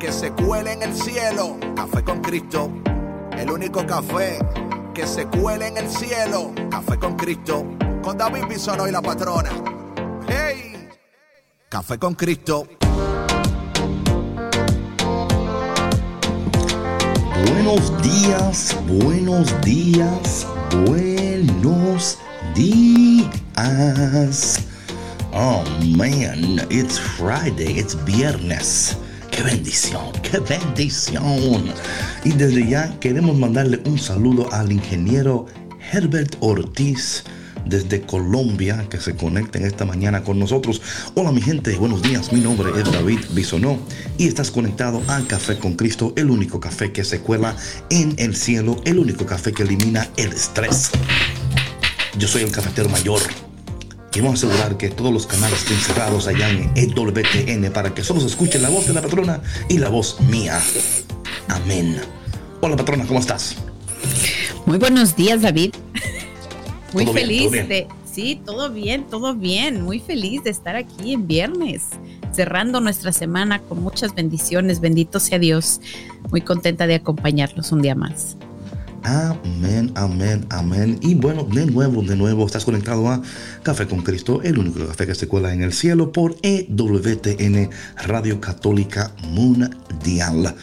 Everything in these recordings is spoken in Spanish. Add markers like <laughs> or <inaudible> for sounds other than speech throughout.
que se cuele en el cielo. Café con Cristo, el único café que se cuele en el cielo. Café con Cristo, con David Bisono y la patrona. ¡Hey! Café con Cristo. Buenos días, buenos días, buenos días. Oh man, it's Friday, it's viernes. ¡Qué bendición! ¡Qué bendición! Y desde ya queremos mandarle un saludo al ingeniero Herbert Ortiz desde Colombia que se conecta en esta mañana con nosotros. Hola mi gente, buenos días, mi nombre es David Bisonó y estás conectado al Café con Cristo, el único café que se cuela en el cielo, el único café que elimina el estrés. Yo soy el cafetero mayor a asegurar que todos los canales estén cerrados allá en EWTN para que solo se escuche la voz de la patrona y la voz mía. Amén. Hola patrona, ¿cómo estás? Muy buenos días, David. Muy feliz de... Sí, todo bien, todo bien. Muy feliz de estar aquí en viernes, cerrando nuestra semana con muchas bendiciones. Bendito sea Dios. Muy contenta de acompañarlos un día más. Amén, amén, amén. Y bueno, de nuevo, de nuevo, estás conectado a Café con Cristo, el único café que se cuela en el cielo por EWTN, Radio Católica Mundial.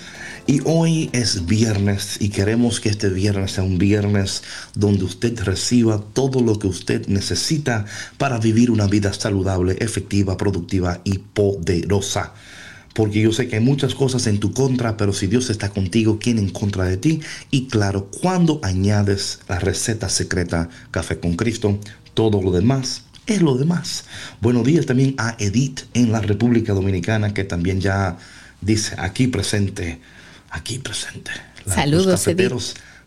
Y hoy es viernes y queremos que este viernes sea un viernes donde usted reciba todo lo que usted necesita para vivir una vida saludable, efectiva, productiva y poderosa porque yo sé que hay muchas cosas en tu contra, pero si Dios está contigo, ¿quién en contra de ti? Y claro, cuando añades la receta secreta Café con Cristo, todo lo demás es lo demás. Buenos días también a Edith en la República Dominicana, que también ya dice aquí presente, aquí presente. Saludos, Edith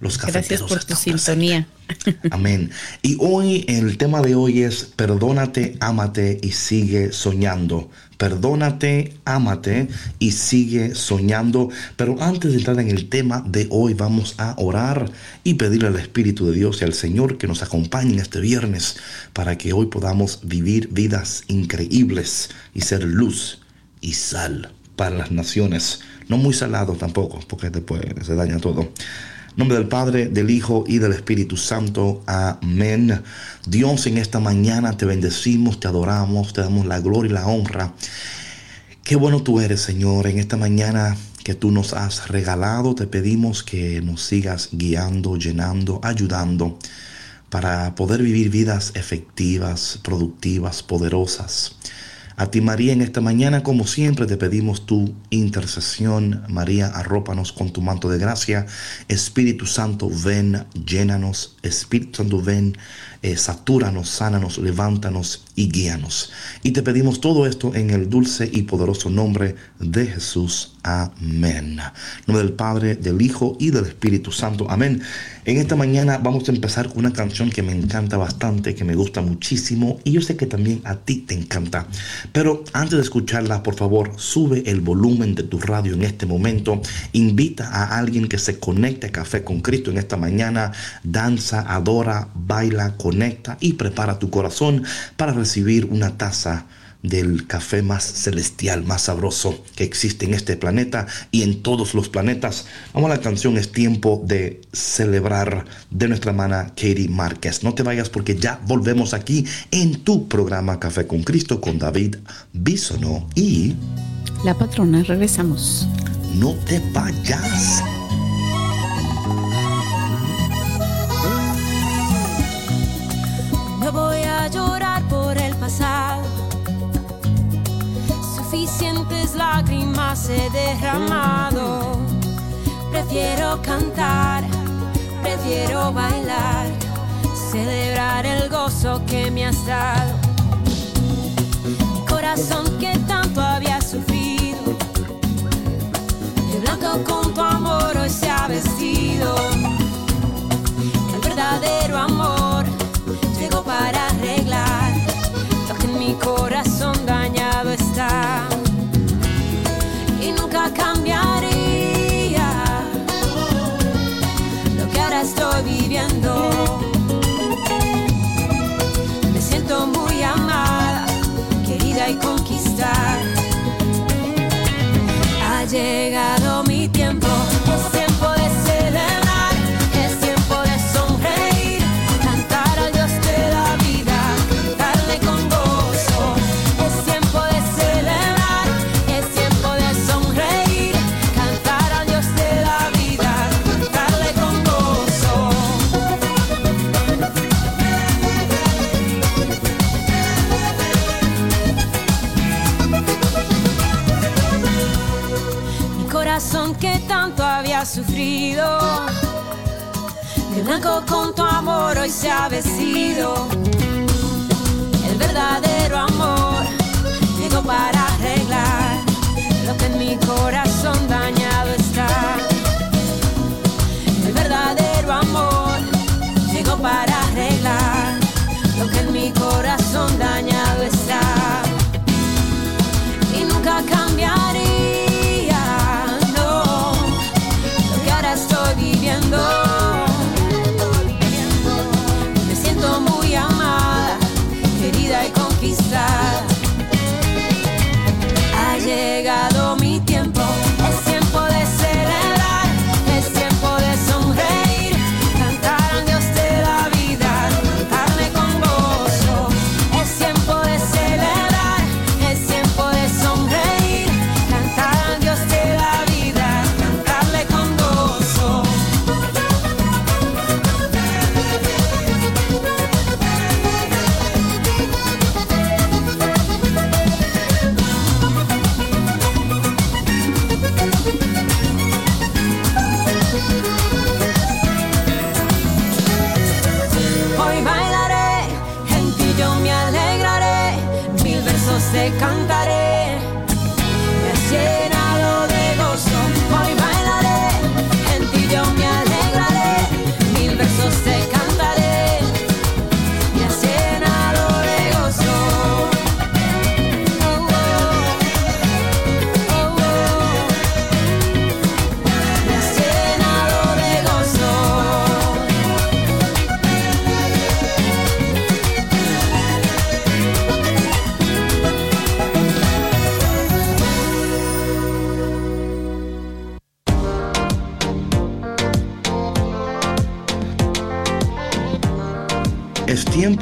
los cafeteros. Gracias por tu sintonía. <laughs> Amén. Y hoy el tema de hoy es perdónate, ámate y sigue soñando. Perdónate, ámate y sigue soñando. Pero antes de entrar en el tema de hoy, vamos a orar y pedirle al Espíritu de Dios y al Señor que nos acompañe este viernes para que hoy podamos vivir vidas increíbles y ser luz y sal para las naciones. No muy salado tampoco, porque después se daña todo nombre del Padre, del Hijo y del Espíritu Santo. Amén. Dios, en esta mañana te bendecimos, te adoramos, te damos la gloria y la honra. Qué bueno tú eres, Señor, en esta mañana que tú nos has regalado. Te pedimos que nos sigas guiando, llenando, ayudando para poder vivir vidas efectivas, productivas, poderosas. A ti María en esta mañana, como siempre, te pedimos tu intercesión. María, arrópanos con tu manto de gracia. Espíritu Santo, ven, llénanos. Espíritu Santo, ven, eh, satúranos, sánanos, levántanos y guíanos. Y te pedimos todo esto en el dulce y poderoso nombre de Jesús. Amén. nombre del Padre, del Hijo y del Espíritu Santo. Amén. En esta mañana vamos a empezar con una canción que me encanta bastante, que me gusta muchísimo y yo sé que también a ti te encanta. Pero antes de escucharla, por favor, sube el volumen de tu radio en este momento. Invita a alguien que se conecte a Café con Cristo en esta mañana. Danza, adora, baila, conecta y prepara tu corazón para recibir una taza del café más celestial, más sabroso que existe en este planeta y en todos los planetas. Vamos a la canción, es tiempo de celebrar de nuestra hermana Katie Márquez. No te vayas porque ya volvemos aquí en tu programa Café con Cristo con David Bisono y... La patrona, regresamos. No te vayas. he derramado. Prefiero cantar, prefiero bailar, celebrar el gozo que me has dado. Corazón que tanto había sufrido, de blanco con tu amor hoy se ha vestido. El verdadero amor. Sufrido. De blanco con tu amor hoy se ha vestido. El verdadero amor llegó para arreglar lo que en mi corazón dañado está. El verdadero amor llegó para arreglar lo que en mi corazón dañado está. Y nunca cambiaría,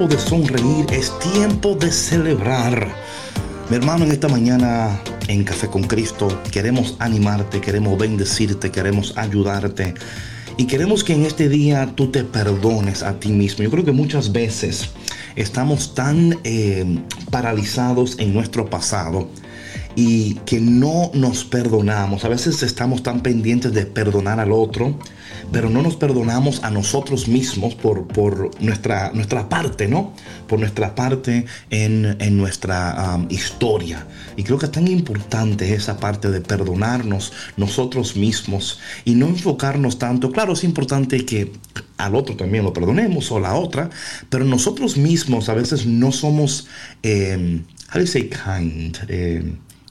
de sonreír, es tiempo de celebrar. Mi hermano, en esta mañana en Café con Cristo queremos animarte, queremos bendecirte, queremos ayudarte. Y queremos que en este día tú te perdones a ti mismo. Yo creo que muchas veces estamos tan eh, paralizados en nuestro pasado y que no nos perdonamos. A veces estamos tan pendientes de perdonar al otro, pero no nos perdonamos a nosotros mismos por, por nuestra, nuestra parte, ¿no? Por nuestra parte en, en nuestra historia. Y creo que es tan importante esa parte de perdonarnos nosotros mismos y no enfocarnos tanto. Claro, es importante que al otro también lo perdonemos o la otra, pero nosotros mismos a veces no somos, eh, how do you say kind? Eh,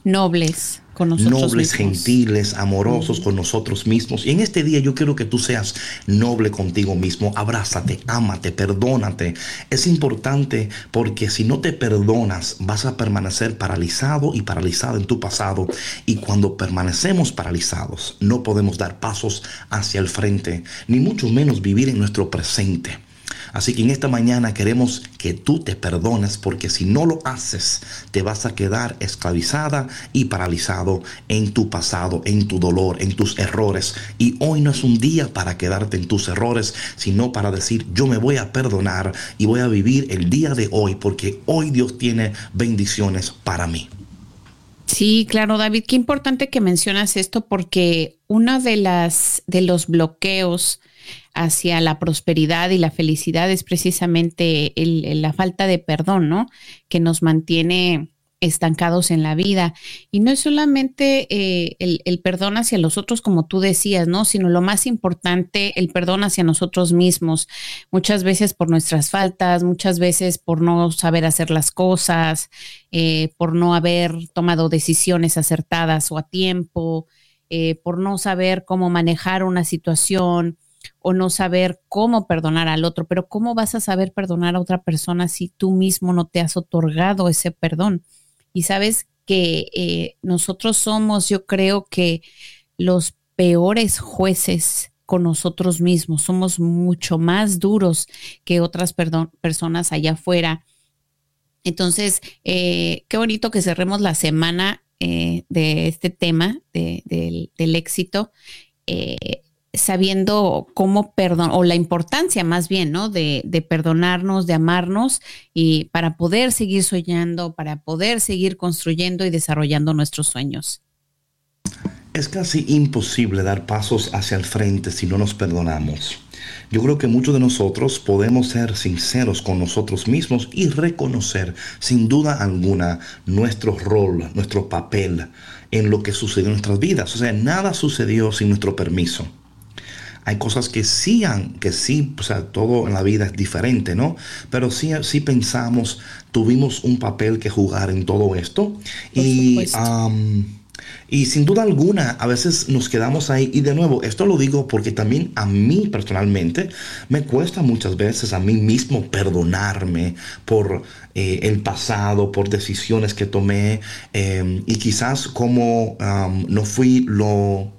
Nobles con nosotros nobles, mismos. gentiles, amorosos con nosotros mismos. Y en este día yo quiero que tú seas noble contigo mismo. Abrázate, ámate, perdónate. Es importante porque si no te perdonas vas a permanecer paralizado y paralizado en tu pasado. Y cuando permanecemos paralizados no podemos dar pasos hacia el frente, ni mucho menos vivir en nuestro presente. Así que en esta mañana queremos que tú te perdones porque si no lo haces te vas a quedar esclavizada y paralizado en tu pasado, en tu dolor, en tus errores. Y hoy no es un día para quedarte en tus errores, sino para decir yo me voy a perdonar y voy a vivir el día de hoy porque hoy Dios tiene bendiciones para mí. Sí, claro, David, qué importante que mencionas esto porque uno de las de los bloqueos hacia la prosperidad y la felicidad es precisamente el- la falta de perdón, ¿no? Que nos mantiene estancados en la vida. Y no es solamente eh, el, el perdón hacia los otros, como tú decías, ¿no? Sino lo más importante, el perdón hacia nosotros mismos. Muchas veces por nuestras faltas, muchas veces por no saber hacer las cosas, eh, por no haber tomado decisiones acertadas o a tiempo, eh, por no saber cómo manejar una situación o no saber cómo perdonar al otro. Pero ¿cómo vas a saber perdonar a otra persona si tú mismo no te has otorgado ese perdón? Y sabes que eh, nosotros somos, yo creo que los peores jueces con nosotros mismos, somos mucho más duros que otras personas allá afuera. Entonces, eh, qué bonito que cerremos la semana eh, de este tema de- del, éxito, sabiendo cómo perdón, o la importancia más bien, ¿no? De, de perdonarnos, de amarnos y para poder seguir soñando, para poder seguir construyendo y desarrollando nuestros sueños. Es casi imposible dar pasos hacia el frente si no nos perdonamos. Yo creo que muchos de nosotros podemos ser sinceros con nosotros mismos y reconocer sin duda alguna nuestro rol, nuestro papel en lo que sucedió en nuestras vidas. O sea, nada sucedió sin nuestro permiso. Hay cosas que sí, que sí, o sea, todo en la vida es diferente, ¿no? Pero sí, sí pensamos, tuvimos un papel que jugar en todo esto. y, y sin duda alguna, a veces nos quedamos ahí. Y de nuevo, esto lo digo porque también a mí personalmente me cuesta muchas veces a mí mismo perdonarme por eh, el pasado, por decisiones que tomé. Eh, y quizás como no fui lo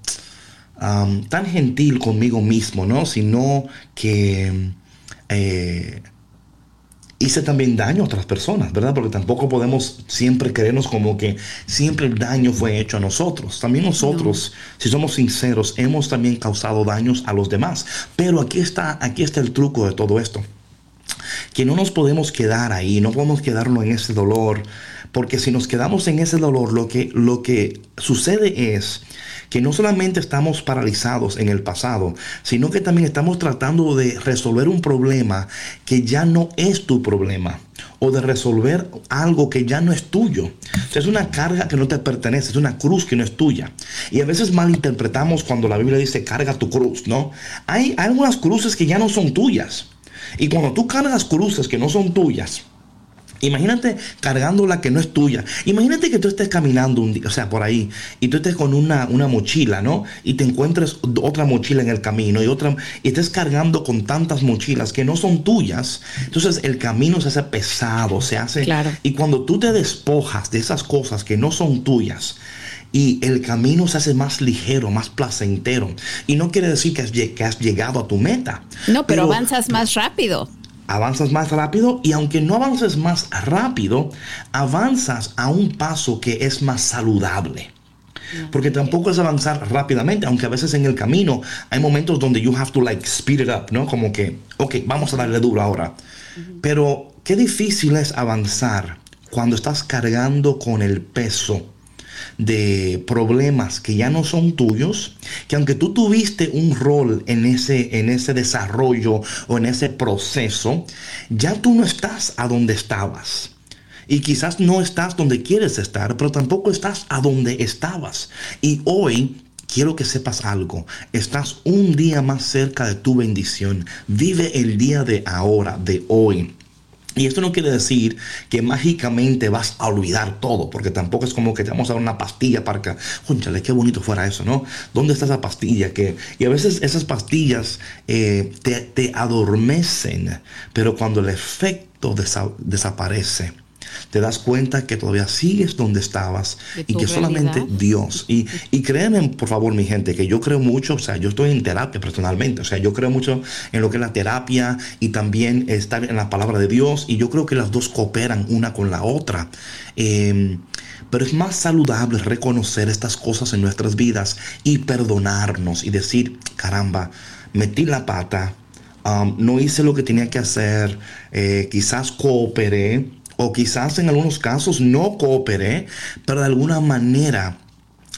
tan gentil conmigo mismo, ¿no? Sino que eh, hice también daño a otras personas, ¿verdad? Porque tampoco podemos siempre creernos como que siempre el daño fue hecho a nosotros. También nosotros, si somos sinceros, hemos también causado daños a los demás. Pero aquí está, aquí está el truco de todo esto. Que no nos podemos quedar ahí, no podemos quedarnos en ese dolor, porque si nos quedamos en ese dolor, lo que, lo que sucede es que no solamente estamos paralizados en el pasado, sino que también estamos tratando de resolver un problema que ya no es tu problema o de resolver algo que ya no es tuyo. es una carga que no te pertenece, es una cruz que no es tuya. Y a veces malinterpretamos cuando la Biblia dice carga tu cruz, ¿no? Hay, hay algunas cruces que ya no son tuyas. Y cuando tú cargas cruces que no son tuyas, Imagínate cargando la que no es tuya. Imagínate que tú estés caminando un día, o sea, por ahí, y tú estés con una, una, mochila, ¿no? Y te encuentres otra mochila en el camino y otra, y estés cargando con tantas mochilas que no son tuyas. Entonces el camino se hace pesado, se hace. Claro. Y cuando tú te despojas de esas cosas que no son tuyas, y el camino se hace más ligero, más placentero. Y no quiere decir que has, que has llegado a tu meta. No, pero avanzas más rápido avanzas más rápido y aunque no avances más rápido, avanzas a un paso que es más saludable. Porque tampoco es avanzar rápidamente, aunque a veces en el camino hay momentos donde you have to like speed it up, ¿no? Como que, ok, vamos a darle duro ahora. Pero qué difícil es avanzar cuando estás cargando con el peso de problemas que ya no son tuyos, que aunque tú tuviste un rol en ese, en ese desarrollo o en ese proceso, ya tú no estás a donde estabas. Y quizás no estás donde quieres estar, pero tampoco estás a donde estabas. Y hoy quiero que sepas algo. Estás un día más cerca de tu bendición. Vive el día de ahora, de hoy. Y esto no quiere decir que mágicamente vas a olvidar todo, porque tampoco es como que te vamos a dar una pastilla para que, ¡Júnchale, qué bonito fuera eso, ¿no? ¿Dónde está esa pastilla? Que, y a veces esas pastillas eh, te, adormecen, pero cuando el efecto desaparece, te das cuenta que todavía sigues donde estabas y que solamente Dios. Y, y créeme, por favor, mi gente, que yo creo mucho, o sea, yo estoy en terapia personalmente, o sea, yo creo mucho en lo que es la terapia y también estar en la palabra de Dios y yo creo que las dos cooperan una con la otra. Em, pero es más saludable reconocer estas cosas en nuestras vidas y perdonarnos y decir, caramba, metí la pata, um, no hice lo que tenía que hacer, eh, quizás cooperé, o quizás en algunos casos no cooperé, pero de alguna manera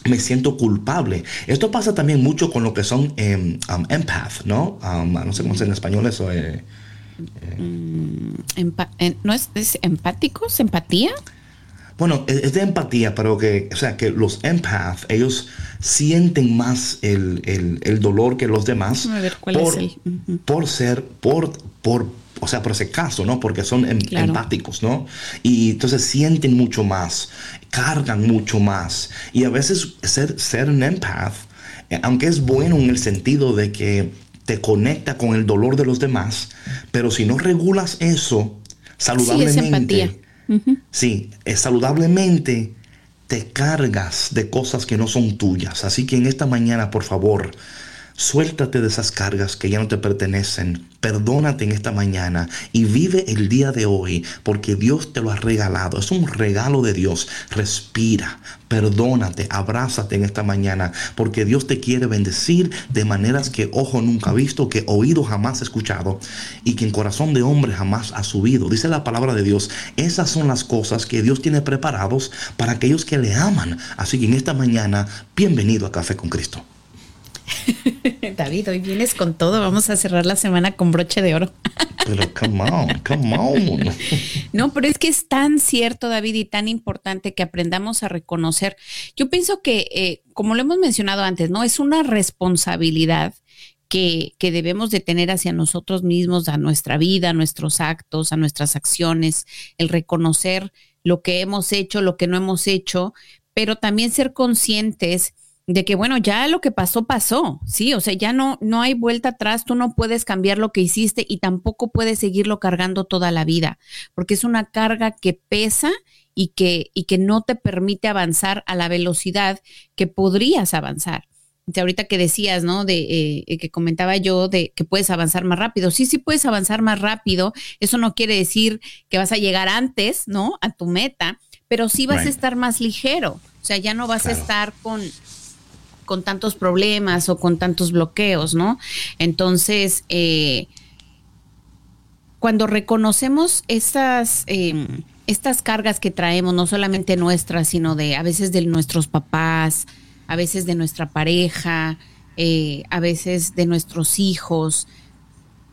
me siento culpable. Esto pasa también mucho con lo que son um, empath, ¿no? Um, no sé cómo se en español eso. Eh, eh. ¿No es, empáticos? ¿Empatía? Bueno, es, de empatía, pero que, o sea, que los empath, ellos sienten más el, dolor que los demás por, por ser, por, por o sea, por ese caso, ¿no? Porque son em, empáticos, ¿no? Y entonces sienten mucho más, cargan mucho más. Y a veces ser, ser un empath, eh, aunque es bueno en el sentido de que te conecta con el dolor de los demás, pero si no regulas eso saludablemente, sí, es saludablemente te cargas de cosas que no son tuyas. Así que en esta mañana, por favor, Suéltate de esas cargas que ya no te pertenecen. Perdónate en esta mañana y vive el día de hoy porque Dios te lo ha regalado. Es un regalo de Dios. Respira, perdónate, abrázate en esta mañana porque Dios te quiere bendecir de maneras que ojo nunca ha visto, que oído jamás ha escuchado y que en corazón de hombre jamás ha subido. Dice la palabra de Dios, esas son las cosas que Dios tiene preparados para aquellos que le aman. Así que en esta mañana, bienvenido a Café con Cristo. <laughs> David, hoy vienes con todo. Vamos a cerrar la semana con broche de oro. <laughs> Pero come on, come on. No, pero es que es tan cierto, David, y tan importante que aprendamos a reconocer. Yo pienso que, eh, como lo hemos mencionado antes, ¿no? Es una responsabilidad que, que, debemos de tener hacia nosotros mismos, a nuestra vida, a nuestros actos, a nuestras acciones, el reconocer lo que hemos hecho, lo que no hemos hecho, pero también ser conscientes de que bueno, ya lo que pasó pasó, sí, o sea, ya no no hay vuelta atrás, tú no puedes cambiar lo que hiciste y tampoco puedes seguirlo cargando toda la vida, porque es una carga que pesa y que y que no te permite avanzar a la velocidad que podrías avanzar. ahorita que decías, ¿no? De eh, que comentaba yo de que puedes avanzar más rápido. Sí, sí puedes avanzar más rápido. Eso no quiere decir que vas a llegar antes, ¿no? A tu meta, pero sí vas a estar más ligero. O sea, ya no vas a estar con con tantos problemas o con tantos bloqueos, ¿no? Entonces, eh, cuando reconocemos estas, em, estas cargas que traemos, no solamente nuestras, sino de a veces de nuestros papás, a veces de nuestra pareja, eh, a veces de nuestros hijos,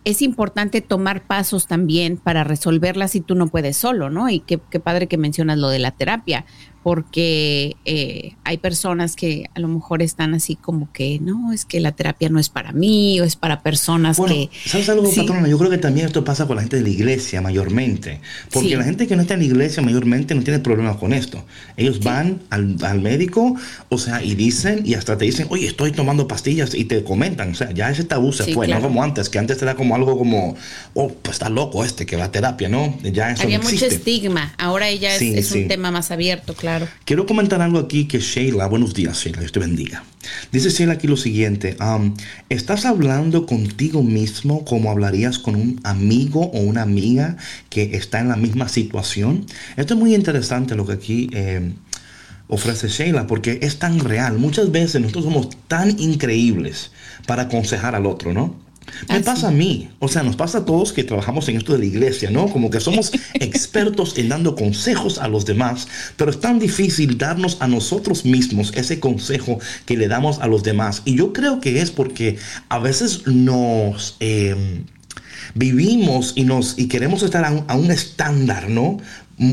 es importante tomar pasos también para resolverlas si tú no puedes solo, ¿no? Y qué, qué padre que mencionas lo de la terapia, porque eh, hay personas que a lo mejor están así como que, no, es que la terapia no es para mí o es para personas bueno, que... ¿Sabes algo, patrona? Yo creo que también esto pasa con la gente de la iglesia mayormente, porque sí. la gente que no está en la iglesia mayormente no tiene problemas con esto. Ellos sí. van al, al, médico, o sea, y dicen, y hasta te dicen, oye, estoy tomando pastillas y te comentan, o sea, ya ese tabú se sí, fue, claro. no como antes, que antes era como algo como, oh, pues está loco este que va a terapia, ¿no? Ya eso Había no mucho estigma, ahora ya es, es un tema más abierto, Quiero comentar algo aquí que Sheila, buenos días Sheila, Dios te bendiga. Dice Sheila aquí lo siguiente, um, ¿estás hablando contigo mismo como hablarías con un amigo o una amiga que está en la misma situación? Esto es muy interesante lo que aquí... Eh, ofrece Sheila, porque es tan real. Muchas veces nosotros somos tan increíbles para aconsejar al otro, ¿no? Me Así. pasa a mí, o sea, nos pasa a todos que trabajamos en esto de la iglesia, ¿no? Como que somos <laughs> expertos en dando consejos a los demás, pero es tan difícil darnos a nosotros mismos ese consejo que le damos a los demás. Y yo creo que es porque a veces nos... Eh, vivimos y nos y queremos estar a un, a un estándar, ¿no?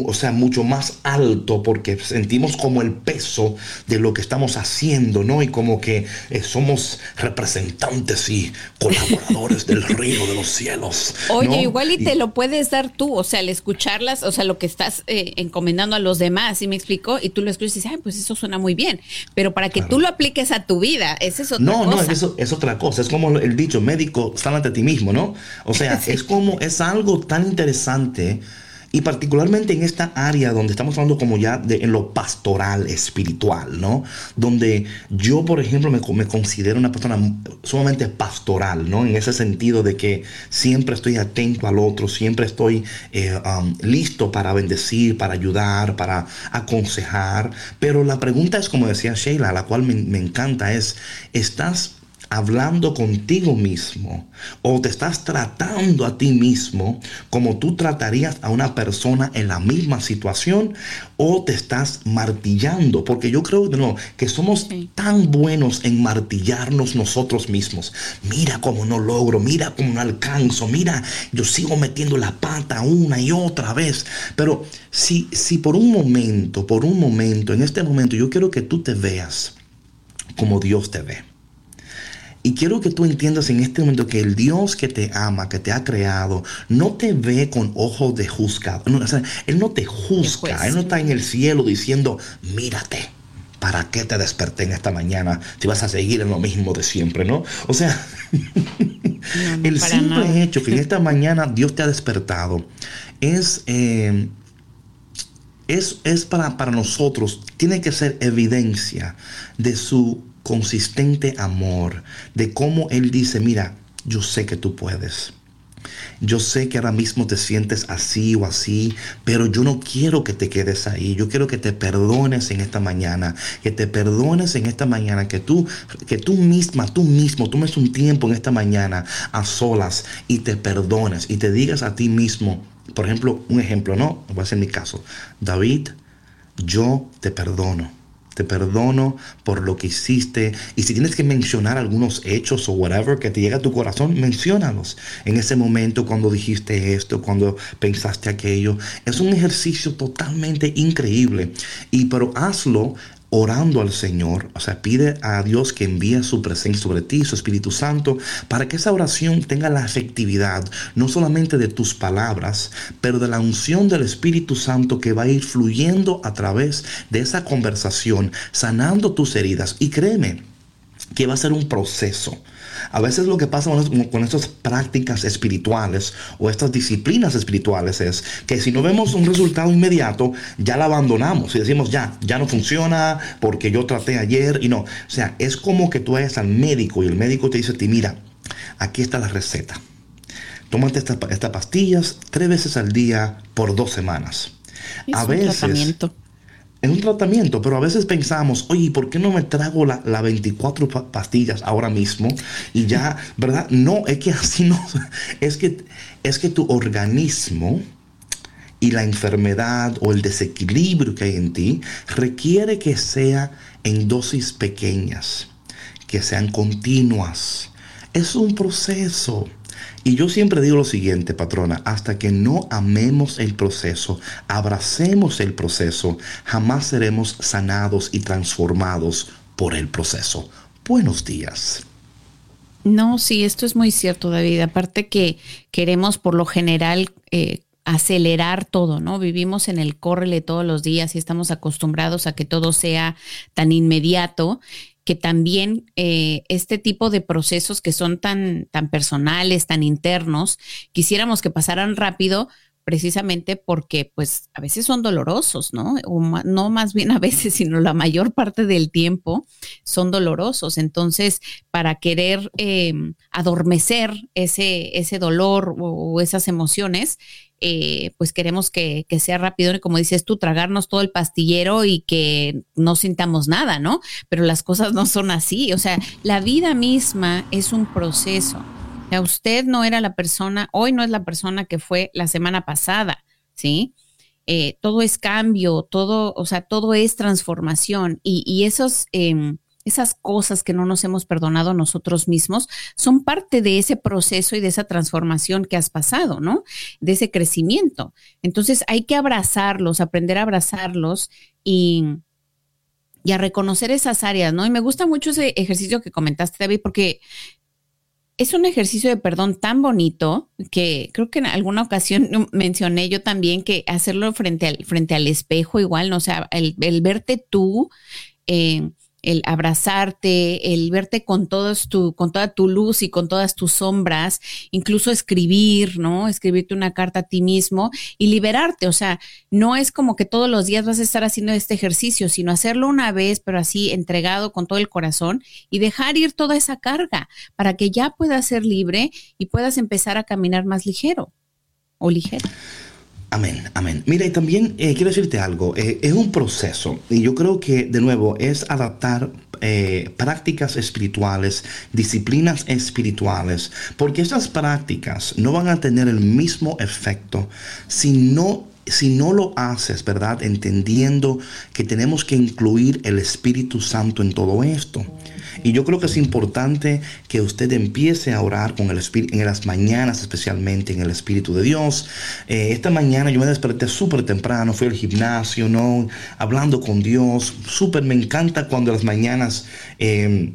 O sea, mucho más alto porque sentimos como el peso de lo que estamos haciendo, ¿no? Y como que eh, somos representantes y colaboradores del <laughs> reino de los cielos. Oye, ¿no? igual y, y, te lo puedes dar tú, o sea, al escucharlas, o sea, lo que estás eh, encomendando a los demás, ¿sí me explicó? Y tú lo escuchas y dices, ay, pues eso suena muy bien, pero para que claro. tú lo apliques a tu vida, esa es otra no, cosa. No, no, eso es otra cosa, es como el dicho, médico, sánate a ti mismo, ¿no? O sea, <laughs> sí. es como, es algo tan interesante y particularmente en esta área donde estamos hablando como ya de en lo pastoral, espiritual, ¿no? Donde yo, por ejemplo, me, considero una persona sumamente pastoral, ¿no? En ese sentido de que siempre estoy atento al otro, siempre estoy eh, um, listo para bendecir, para ayudar, para aconsejar. Pero la pregunta es, como decía Sheila, la cual me encanta, es, ¿estás hablando contigo mismo o te estás tratando a ti mismo como tú tratarías a una persona en la misma situación o te estás martillando. Porque yo creo no, que somos tan buenos en martillarnos nosotros mismos. Mira cómo no logro mira cómo no alcanzo mira yo sigo metiendo la pata una y otra vez. Pero si, si por un momento por un momento en este momento yo quiero que tú te veas como Dios te ve y quiero que tú entiendas en este momento que el Dios que te ama, que te ha creado, no te ve con ojos de juzgado. No, o sea, él no te juzga. Él no está en el cielo diciendo, mírate. ¿Para qué te desperté en esta mañana si vas a seguir en lo mismo de siempre, no? O sea, no, no, el simple nada. hecho que en esta mañana Dios te ha despertado es, eh, es, es para, para nosotros, tiene que ser evidencia de su consistente amor, de cómo Él dice, mira, yo sé que tú puedes. Yo sé que ahora mismo te sientes así o así, pero yo no quiero que te quedes ahí. Yo quiero que te perdones en esta mañana, que te perdones en esta mañana, que tú, que tú misma, tú mismo, tomes un tiempo en esta mañana a solas y te perdones y te digas a ti mismo, por ejemplo, un ejemplo, ¿no? Voy a hacer mi caso. David, yo te perdono te perdono por lo que hiciste. Y si tienes que mencionar algunos hechos o whatever que te llega a tu corazón, menciónalos. En ese momento, cuando dijiste esto, cuando pensaste aquello. Es un ejercicio totalmente increíble. Y pero hazlo orando al Señor, o sea, pide a Dios que envíe su presencia sobre ti, su Espíritu Santo, para que esa oración tenga la efectividad, no solamente de tus palabras, pero de la unción del Espíritu Santo que va a ir fluyendo a través de esa conversación, sanando tus heridas. Y créeme que va a ser un proceso. A veces lo que pasa con, estas prácticas espirituales o estas disciplinas espirituales es que si no vemos un resultado inmediato, ya la abandonamos y decimos, ya, ya no funciona porque yo traté ayer y no. O sea, es como que tú vayas al médico y el médico te dice a ti, mira, aquí está la receta. Tómate estas pastillas tres veces al día por dos semanas. a veces es un tratamiento, pero a veces pensamos, oye, ¿por qué no me trago las la 24 pastillas ahora mismo? Y ya, ¿verdad? No, es que <laughs> así no, es que, es que tu organismo y la enfermedad o el desequilibrio que hay en ti requiere que sea en dosis pequeñas, que sean continuas. Es un proceso. Y yo siempre digo lo siguiente, patrona, hasta que no amemos el proceso, abracemos el proceso, jamás seremos sanados y transformados por el proceso. Buenos días. No, sí, esto es muy cierto, David. Aparte que queremos por lo general eh, acelerar todo, ¿no? Vivimos en el córrele todos los días y estamos acostumbrados a que todo sea tan inmediato que también eh, este tipo de procesos que son tan, tan personales, tan internos, quisiéramos que pasaran rápido precisamente porque pues a veces son dolorosos, ¿no? O no más bien a veces, <laughs> sino la mayor parte del tiempo son dolorosos. Entonces, para querer em, adormecer ese, ese dolor o esas emociones, eh, pues queremos que, sea rápido y como dices tú, tragarnos todo el pastillero y que no sintamos nada, ¿no? Pero las cosas no son así, o sea, la vida misma es un proceso. O sea, usted no era la persona, hoy no es la persona que fue la semana pasada, ¿sí? Eh, todo es cambio, todo, o sea, todo es transformación y, y esos... Em, esas cosas que no nos hemos perdonado nosotros mismos son parte de ese proceso y de esa transformación que has pasado, ¿no? De ese crecimiento. Entonces hay que abrazarlos, aprender a abrazarlos y, y a reconocer esas áreas, ¿no? Y me gusta mucho ese ejercicio que comentaste, David, porque es un ejercicio de perdón tan bonito que creo que en alguna ocasión <laughs> mencioné yo también que hacerlo frente al, frente al espejo igual, ¿no? O sea, el, el verte tú. Eh, el abrazarte, el verte con, todos tu, con toda tu luz y con todas tus sombras, incluso escribir, ¿no? Escribirte una carta a ti mismo y liberarte. O sea, no es como que todos los días vas a estar haciendo este ejercicio, sino hacerlo una vez, pero así entregado con todo el corazón y dejar ir toda esa carga para que ya puedas ser libre y puedas empezar a caminar más ligero o ligero. Amén, amén. Mira, y también eh, quiero decirte algo, eh, es un proceso y yo creo que de nuevo es adaptar eh, prácticas espirituales, disciplinas espirituales, porque esas prácticas no van a tener el mismo efecto si no si no lo haces, ¿verdad? Entendiendo que tenemos que incluir el Espíritu Santo en todo esto. Y yo creo que es importante que usted empiece a orar con el Espíritu, en las mañanas especialmente, en el Espíritu de Dios. Eh, esta mañana yo me desperté súper temprano, fui al gimnasio, ¿no? Hablando con Dios. Súper me encanta cuando las mañanas... Eh,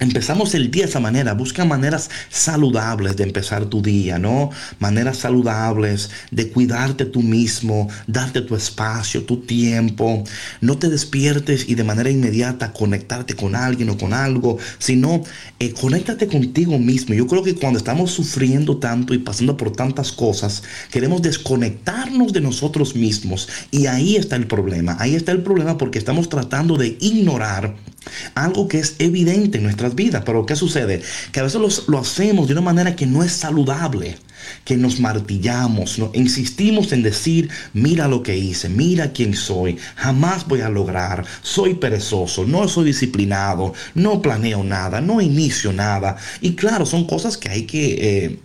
Empezamos el día de esa manera, busca maneras saludables de empezar tu día, ¿no? Maneras saludables de cuidarte tú mismo, darte tu espacio, tu tiempo. No te despiertes y de manera inmediata conectarte con alguien o con algo, sino eh, conéctate contigo mismo. Yo creo que cuando estamos sufriendo tanto y pasando por tantas cosas, queremos desconectarnos de nosotros mismos y ahí está el problema. Ahí está el problema porque estamos tratando de ignorar Algo que es evidente en nuestras vidas. Pero ¿qué sucede? Que a veces lo hacemos de una manera que no es saludable que nos martillamos, ¿no? insistimos en decir, mira lo que hice, mira quién soy, jamás voy a lograr, soy perezoso, no soy disciplinado, no planeo nada, no inicio nada. Y claro, son cosas que hay que... Eh,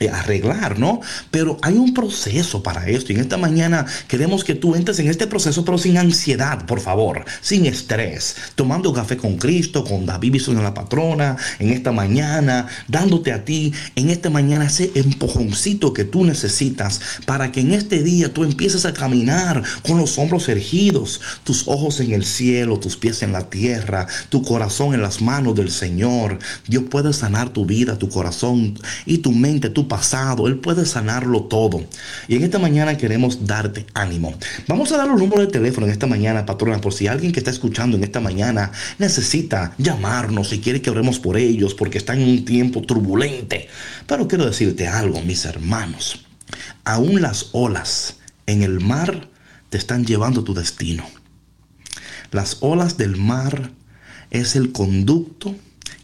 eh, arreglar, ¿no? Pero hay un proceso para esto. Y en esta mañana queremos que tú entres en este proceso, pero sin ansiedad, por favor, sin estrés, tomando café con Cristo, con David Bison la patrona, en esta mañana, dándote a ti en esta mañana ese empujoncito que tú necesitas para que en este día tú empieces a caminar con los hombros erguidos, tus ojos en el cielo, tus pies en la tierra, tu corazón en las manos del Señor. Dios puede sanar tu vida, tu corazón y tu mente, tu pasado, Él puede sanarlo todo. Y en esta mañana queremos darte ánimo. Vamos a dar los números de teléfono en esta mañana, patrona, por si alguien que está escuchando en esta mañana necesita llamarnos y quiere que oremos por ellos porque están en un tiempo turbulente. Pero quiero decirte algo, mis hermanos. Aún las olas en el mar te están llevando a tu destino. Las olas del mar es el conducto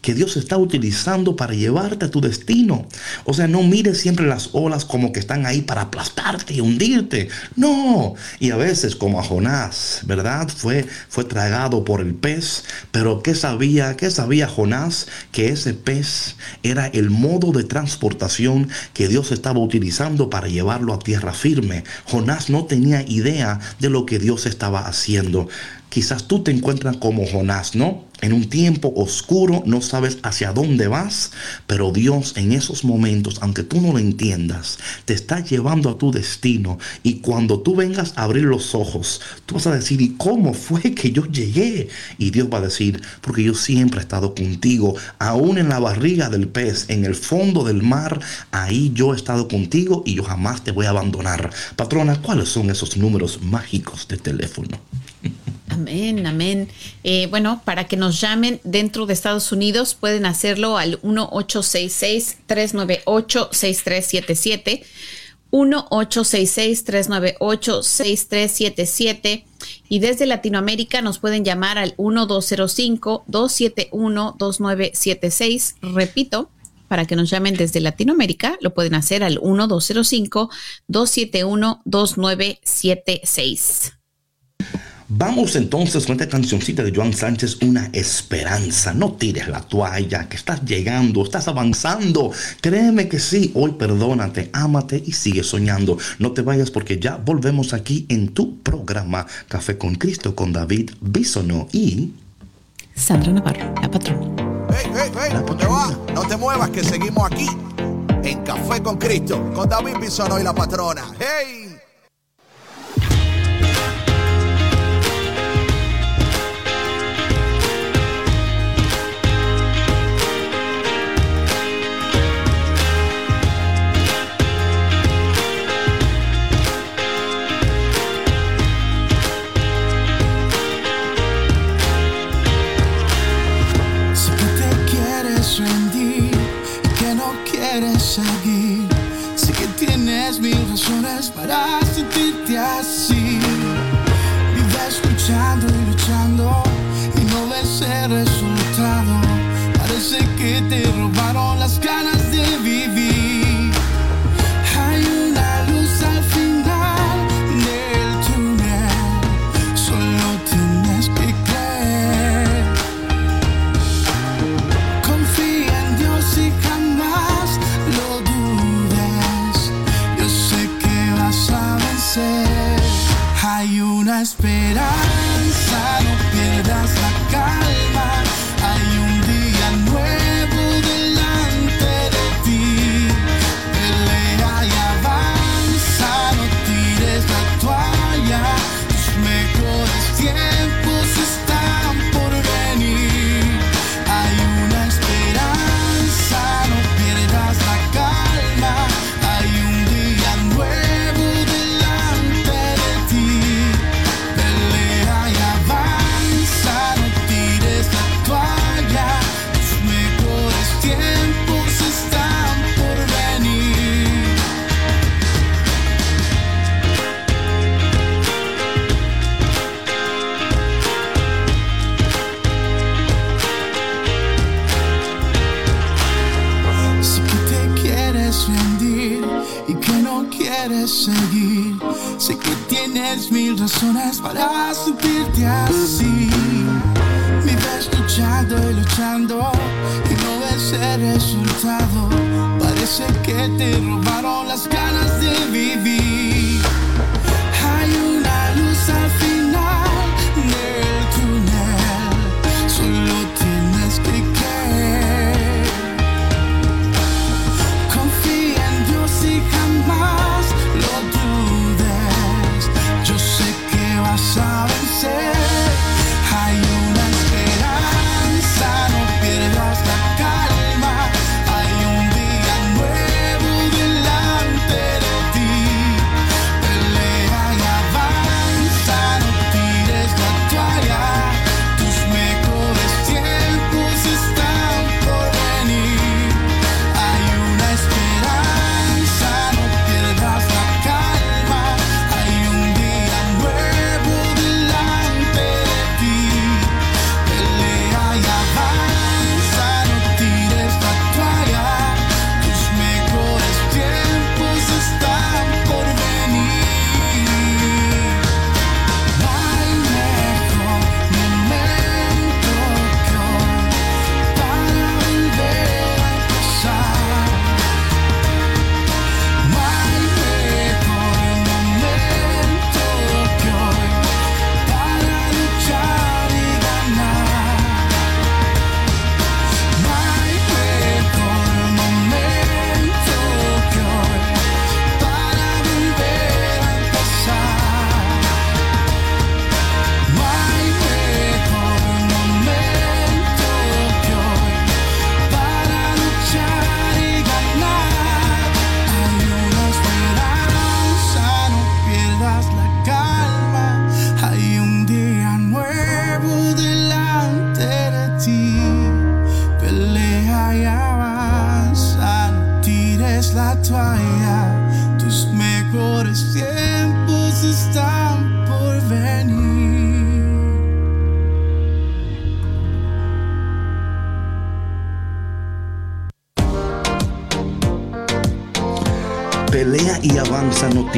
que Dios está utilizando para llevarte a tu destino. O sea, no mires siempre las olas como que están ahí para aplastarte y hundirte. No. Y a veces como a Jonás, ¿verdad? Fue, fue tragado por el pez. Pero ¿qué sabía? ¿Qué sabía Jonás? Que ese pez era el modo de transportación que Dios estaba utilizando para llevarlo a tierra firme. Jonás no tenía idea de lo que Dios estaba haciendo. Quizás tú te encuentras como Jonás, ¿no? En un tiempo oscuro, no sabes hacia dónde vas, pero Dios en esos momentos, aunque tú no lo entiendas, te está llevando a tu destino. Y cuando tú vengas a abrir los ojos, tú vas a decir, ¿y cómo fue que yo llegué? Y Dios va a decir, porque yo siempre he estado contigo, aún en la barriga del pez, en el fondo del mar, ahí yo he estado contigo y yo jamás te voy a abandonar. Patrona, ¿cuáles son esos números mágicos de teléfono? Amén, amén. Eh, bueno, para que nos llamen dentro de Estados Unidos pueden hacerlo al 1866-398-6377. 1866-398-6377 y desde Latinoamérica nos pueden llamar al 1205-271-2976. Repito, para que nos llamen desde Latinoamérica, lo pueden hacer al 1205-271-2976. Vamos entonces con esta cancioncita de Joan Sánchez, Una esperanza. No tires la toalla, que estás llegando, estás avanzando. Créeme que sí, hoy perdónate, ámate y sigue soñando. No te vayas porque ya volvemos aquí en tu programa Café con Cristo con David Bisono y... Sandra Navarro, la patrona. Hey, hey, hey, ¿dónde va? No te muevas que seguimos aquí en Café con Cristo con David Bisono y la patrona. ¡Hey! Para sentirte así. Vives luchando y luchando y no ves el resultado. Parece que te robaron las ganas mil razones para subirte así. Vives luchando y luchando y no ves el resultado. Parece que te robaron las ganas de vivir.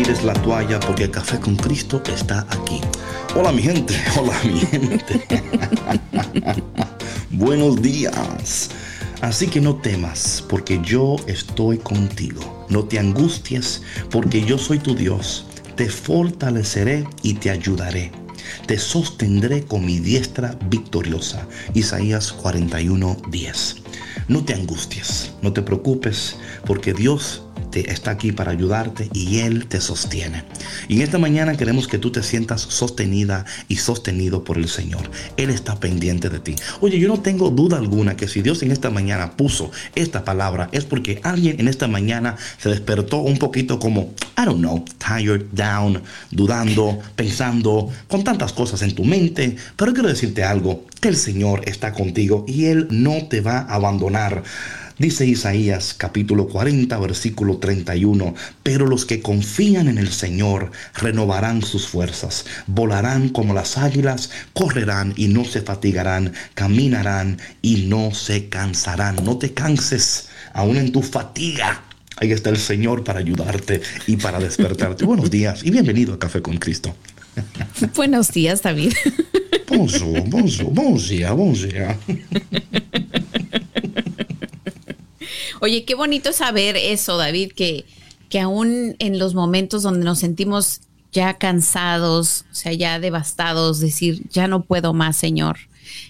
Tires la toalla porque Café con Cristo está aquí. Hola mi gente, <laughs> hola mi gente. <laughs> Buenos días. Así que no temas porque yo estoy contigo. No te angusties porque yo soy tu Dios. Te fortaleceré y te ayudaré. Te sostendré con mi diestra victoriosa. Isaías 41, 10. No te angusties, no te preocupes porque Dios está aquí para ayudarte y Él te sostiene. Y en esta mañana queremos que tú te sientas sostenida y sostenido por el Señor. Él está pendiente de ti. Oye, yo no tengo duda alguna que si Dios en esta mañana puso esta palabra es porque alguien en esta mañana se despertó un poquito como, I don't know, tired, down, dudando, pensando, con tantas cosas en tu mente. Pero quiero decirte algo, que el Señor está contigo y Él no te va a abandonar. Dice Isaías capítulo 40 versículo 31, pero los que confían en el Señor renovarán sus fuerzas, volarán como las águilas, correrán y no se fatigarán, caminarán y no se cansarán. No te canses aún en tu fatiga. Ahí está el Señor para ayudarte y para despertarte. Buenos días y bienvenido a Café con Cristo. Buenos días, David. Bonjour, bonjour, bon dia, bon dia. <laughs> Oye, qué bonito saber eso, David, que, que aún en los momentos donde nos sentimos ya cansados, o sea, ya devastados, decir, ya no puedo más, Señor.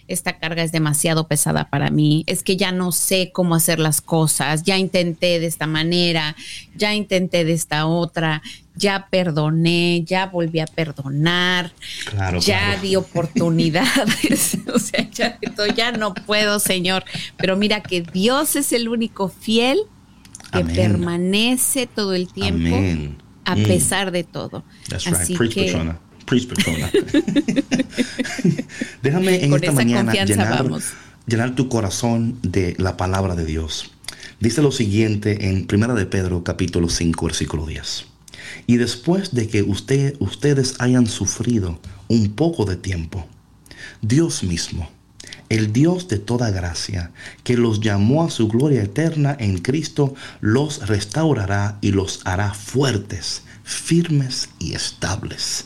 Esta carga es demasiado pesada para mí. Es que ya no sé cómo hacer las cosas. Ya intenté de esta manera, ya intenté de esta otra, ya perdoné, ya volví a perdonar, Claro, ya claro. di oportunidades. <laughs> o sea, ya, ya no puedo, Señor. Pero mira que Dios es el único fiel que Amén. permanece todo el tiempo Amén. a Mm. pesar de todo. That's Así right. Preach, que. Preach, Petrona. <laughs> Déjame en Con esta mañana llenar, vamos. llenar tu corazón de la palabra de Dios. Dice lo siguiente en 1 de Pedro capítulo 5 versículo 10. Y después de que usted, ustedes hayan sufrido un poco de tiempo, Dios mismo, el Dios de toda gracia, que los llamó a su gloria eterna en Cristo, los restaurará y los hará fuertes, firmes y estables.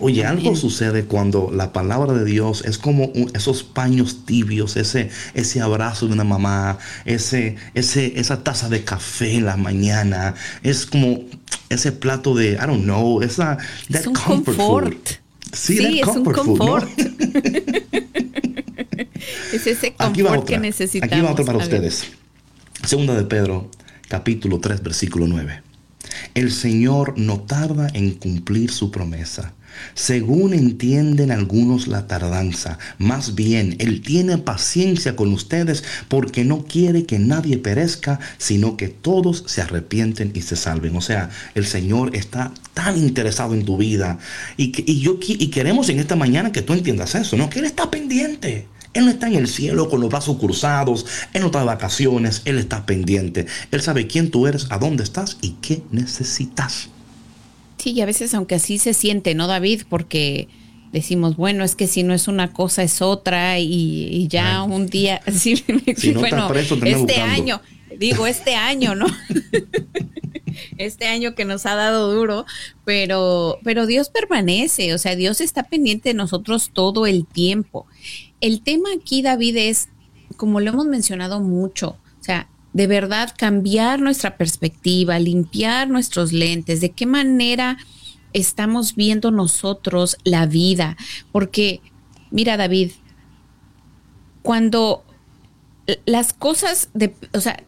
Oye, algo sucede cuando la palabra de Dios es como esos paños tibios, ese, ese abrazo de una mamá, ese, ese, esa taza de café en la mañana, es como ese plato de, I don't know, esa es un confort. Sí, es un confort. <laughs> es ese confort que necesitamos. Aquí va otro para ustedes. Segunda de Pedro, capítulo 3, versículo 9. El Señor no tarda en cumplir su promesa según entienden algunos la tardanza, más bien Él tiene paciencia con ustedes porque no quiere que nadie perezca, sino que todos se arrepienten y se salven. O sea, el Señor está tan interesado en tu vida y, y, yo, queremos en esta mañana que tú entiendas eso, ¿no? Que Él está pendiente. Él no está en el cielo con los brazos cruzados, está de vacaciones, Él está pendiente. Él sabe quién tú eres, a dónde estás y qué necesitas. Sí, y a veces aunque así se siente, ¿no, David? Porque decimos, bueno, es que si no es una cosa es otra y, ya un día, <laughs> sí, bueno, este año, digo, este año, ¿no? <laughs> este año que nos ha dado duro, pero, pero Dios permanece, o sea, Dios está pendiente de nosotros todo el tiempo. El tema aquí, David, es, como lo hemos mencionado mucho, de verdad cambiar nuestra perspectiva, limpiar nuestros lentes, de qué manera estamos viendo nosotros la vida. Porque, mira David, cuando las cosas, de, o sea,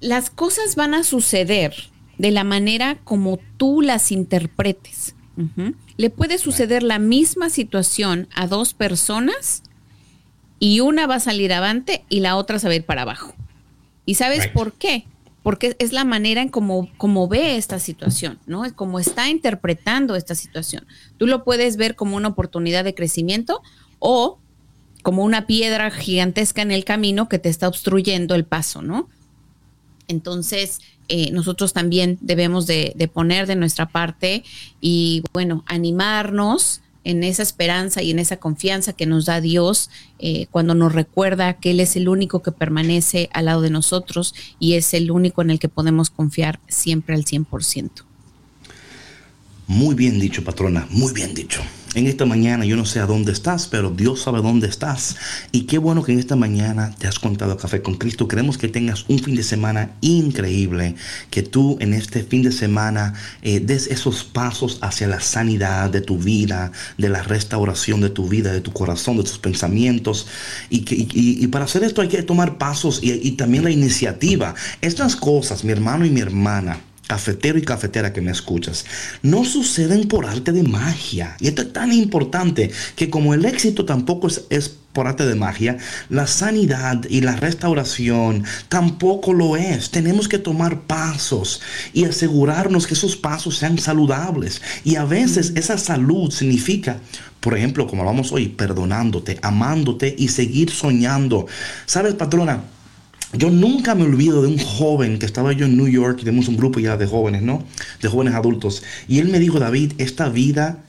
las cosas van a suceder de la manera como tú las interpretes. Le puede suceder la misma situación a dos personas y una va a salir avante y la otra se va a ir para abajo. ¿Y sabes por qué? Porque es la manera en cómo, ve esta situación, ¿no? Es como está interpretando esta situación. Tú lo puedes ver como una oportunidad de crecimiento o como una piedra gigantesca en el camino que te está obstruyendo el paso, ¿no? Entonces, eh, nosotros también debemos de, de, poner de nuestra parte y, bueno, animarnos en esa esperanza y en esa confianza que nos da Dios eh, cuando nos recuerda que Él es el único que permanece al lado de nosotros y es el único en el que podemos confiar siempre al 100%. Muy bien dicho, patrona, muy bien dicho en esta mañana. Yo no sé a dónde estás, pero Dios sabe dónde estás. Y qué bueno que en esta mañana te has contado Café con Cristo. Queremos que tengas un fin de semana increíble. Que tú en este fin de semana eh, des esos pasos hacia la sanidad de tu vida, de la restauración de tu vida, de tu corazón, de tus pensamientos. Y, que, y, para hacer esto hay que tomar pasos y, y también la iniciativa. Estas cosas, mi hermano y mi hermana, cafetero y cafetera que me escuchas, no suceden por arte de magia. Y esto es tan importante que como el éxito tampoco es, por arte de magia, la sanidad y la restauración tampoco lo es. Tenemos que tomar pasos y asegurarnos que esos pasos sean saludables. Y a veces esa salud significa por ejemplo, como vamos hoy, perdonándote, amándote y seguir soñando. ¿Sabes, patrona? Yo nunca me olvido de un joven que estaba yo en New York, tenemos un grupo ya de jóvenes, ¿no? De jóvenes adultos. Y él me dijo, David, esta vida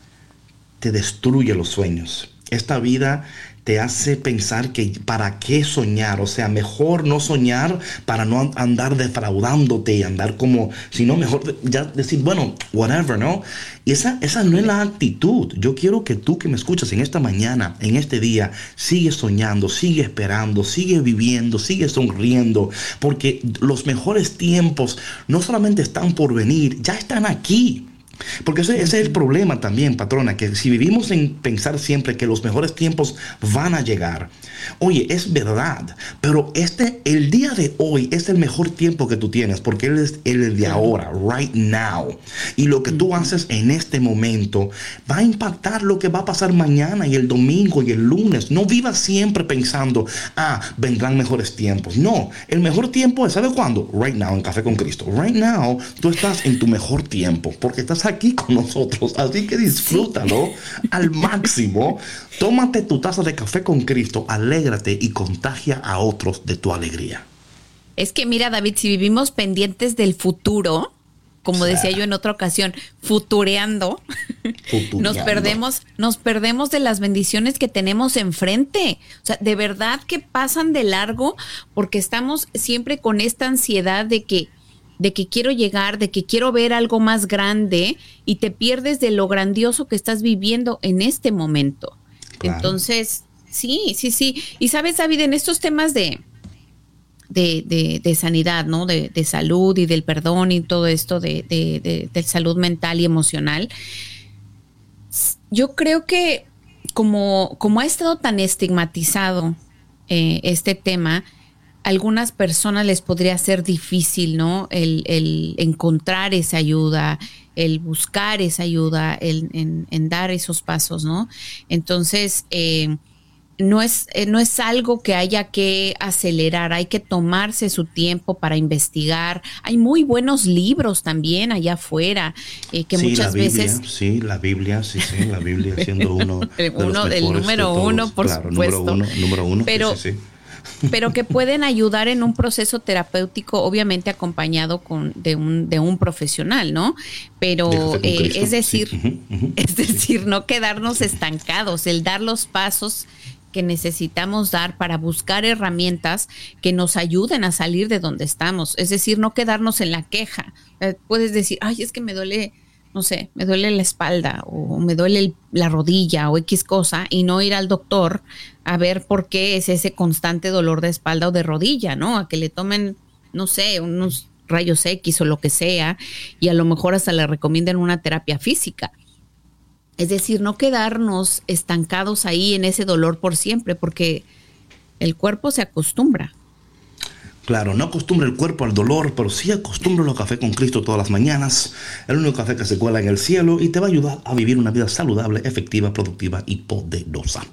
te destruye los sueños. Esta vida te hace pensar que para qué soñar, o sea, mejor no soñar para no andar defraudándote y andar como, sino mejor ya decir, bueno, whatever, ¿no? Y esa, esa no es la actitud. Yo quiero que tú que me escuchas en esta mañana, en este día, sigue soñando, sigue esperando, sigue viviendo, sigue sonriendo, porque los mejores tiempos no solamente están por venir, ya están aquí. Porque ese, es el problema también, patrona, que si vivimos en pensar siempre que los mejores tiempos van a llegar, oye, es verdad, pero este, el día de hoy es el mejor tiempo que tú tienes, porque él es el de ahora, right now. Y lo que tú haces en este momento va a impactar lo que va a pasar mañana y el domingo y el lunes. No vivas siempre pensando, ah, vendrán mejores tiempos. No, el mejor tiempo es, ¿sabe cuándo? Right now, en Café con Cristo. Right now, tú estás en tu mejor tiempo, porque estás aquí con nosotros. Así que disfrútalo al máximo. Tómate tu taza de café con Cristo, alégrate y contagia a otros de tu alegría. Es que mira, David, si vivimos pendientes del futuro, como decía yo en otra ocasión, futureando, nos perdemos, nos perdemos de las bendiciones que tenemos enfrente. O sea, de verdad que pasan de largo porque estamos siempre con esta ansiedad de que de que quiero llegar, de que quiero ver algo más grande y te pierdes de lo grandioso que estás viviendo en este momento. Entonces, sí, sí, sí. Y sabes, David, en estos temas de, de, de, sanidad, ¿no? De, de, salud y del perdón y todo esto de, de, salud mental y emocional. Yo creo que como, como ha estado tan estigmatizado eh, este tema, algunas personas les podría ser difícil, ¿no? El, el encontrar esa ayuda, el buscar esa ayuda, el, en, en, dar esos pasos, ¿no? Entonces, eh, no es, eh, no es algo que haya que acelerar, hay que tomarse su tiempo para investigar. Hay muy buenos libros también allá afuera, eh, que muchas veces... Sí, la Biblia, sí, sí, la Biblia siendo <laughs> uno, de uno del número uno, por supuesto. Número uno, número uno, pero, sí, pero que pueden ayudar en un proceso terapéutico, obviamente acompañado con, de, un, de un profesional, ¿no? Pero eh, es decir, <laughs> es decir, no quedarnos estancados, el dar los pasos que necesitamos dar para buscar herramientas que nos ayuden a salir de donde estamos. Es decir, no quedarnos en la queja. Eh, puedes decir, ay, es que me duele, no sé, me duele la espalda o me duele la rodilla o X cosa y no ir al doctor a ver por qué es ese constante dolor de espalda o de rodilla, ¿no? A que le tomen, no sé, unos rayos X o lo que sea y a lo mejor hasta le recomienden una terapia física. Es decir, no quedarnos estancados ahí en ese dolor por siempre, porque el cuerpo se acostumbra. Claro, no acostumbra el cuerpo al dolor, pero sí acostumbra a café con Cristo todas las mañanas. El único café que se cuela en el cielo y te va a ayudar a vivir una vida saludable, efectiva, productiva y poderosa.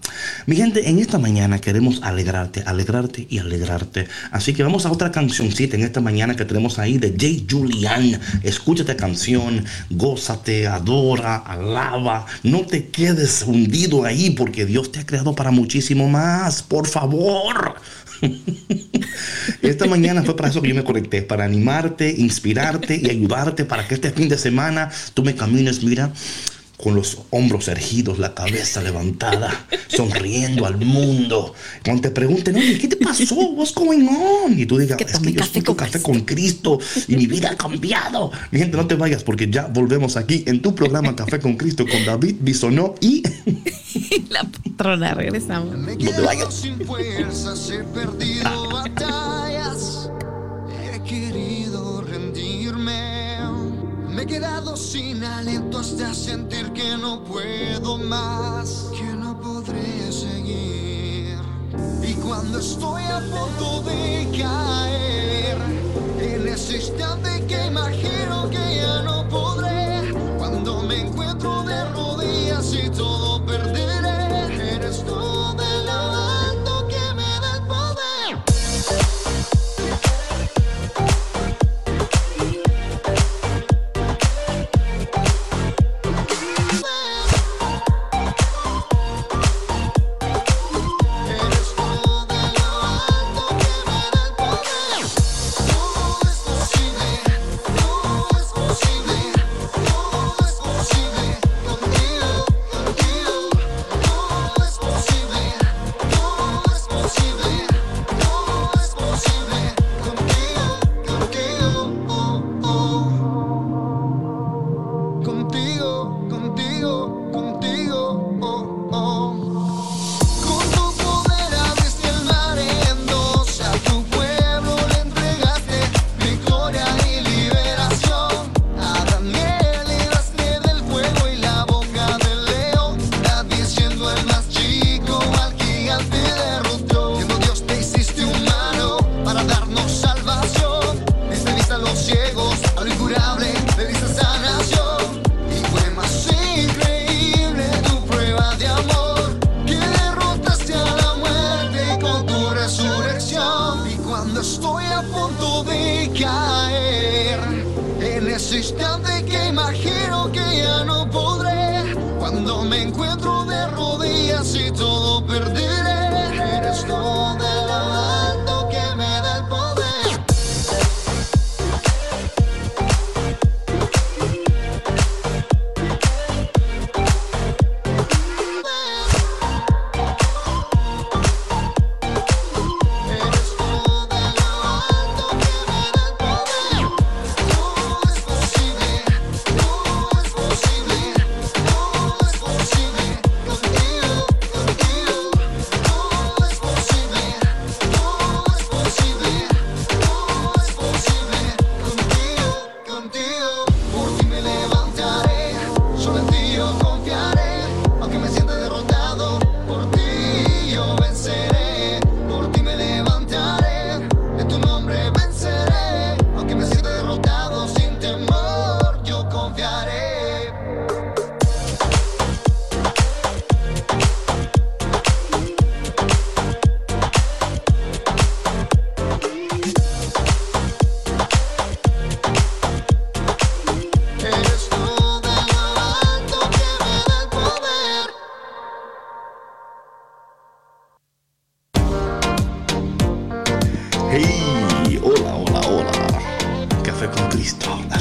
Mi gente, en esta mañana queremos alegrarte, alegrarte y alegrarte. Así que vamos a otra cancioncita en esta mañana que tenemos ahí de Jay Julian. Escúchate canción, gózate, adora, alaba. No te quedes hundido ahí porque Dios te ha creado para muchísimo más. Por favor. <laughs> Esta mañana fue para eso que yo me conecté, para animarte, inspirarte y ayudarte para que este fin de semana tú me camines, mira, con los hombros erguidos, la cabeza levantada, sonriendo al mundo. Cuando te pregunten, oye, ¿qué te pasó? What's going on? Y tú digas, es que yo café con café con Cristo y mi vida ha cambiado. Mi gente, no te vayas porque ya volvemos aquí en tu programa Café con Cristo con David Bisonó y... <laughs> la patrona, regresamos. Me no te vayas. Sin fuerzas, he perdido batallas, Me he quedado sin aliento hasta sentir que no puedo más, que no podré seguir. Y cuando estoy a punto de caer, en ese instante que imagino que ya no podré, cuando me encuentro de rodillas y todo conquistador.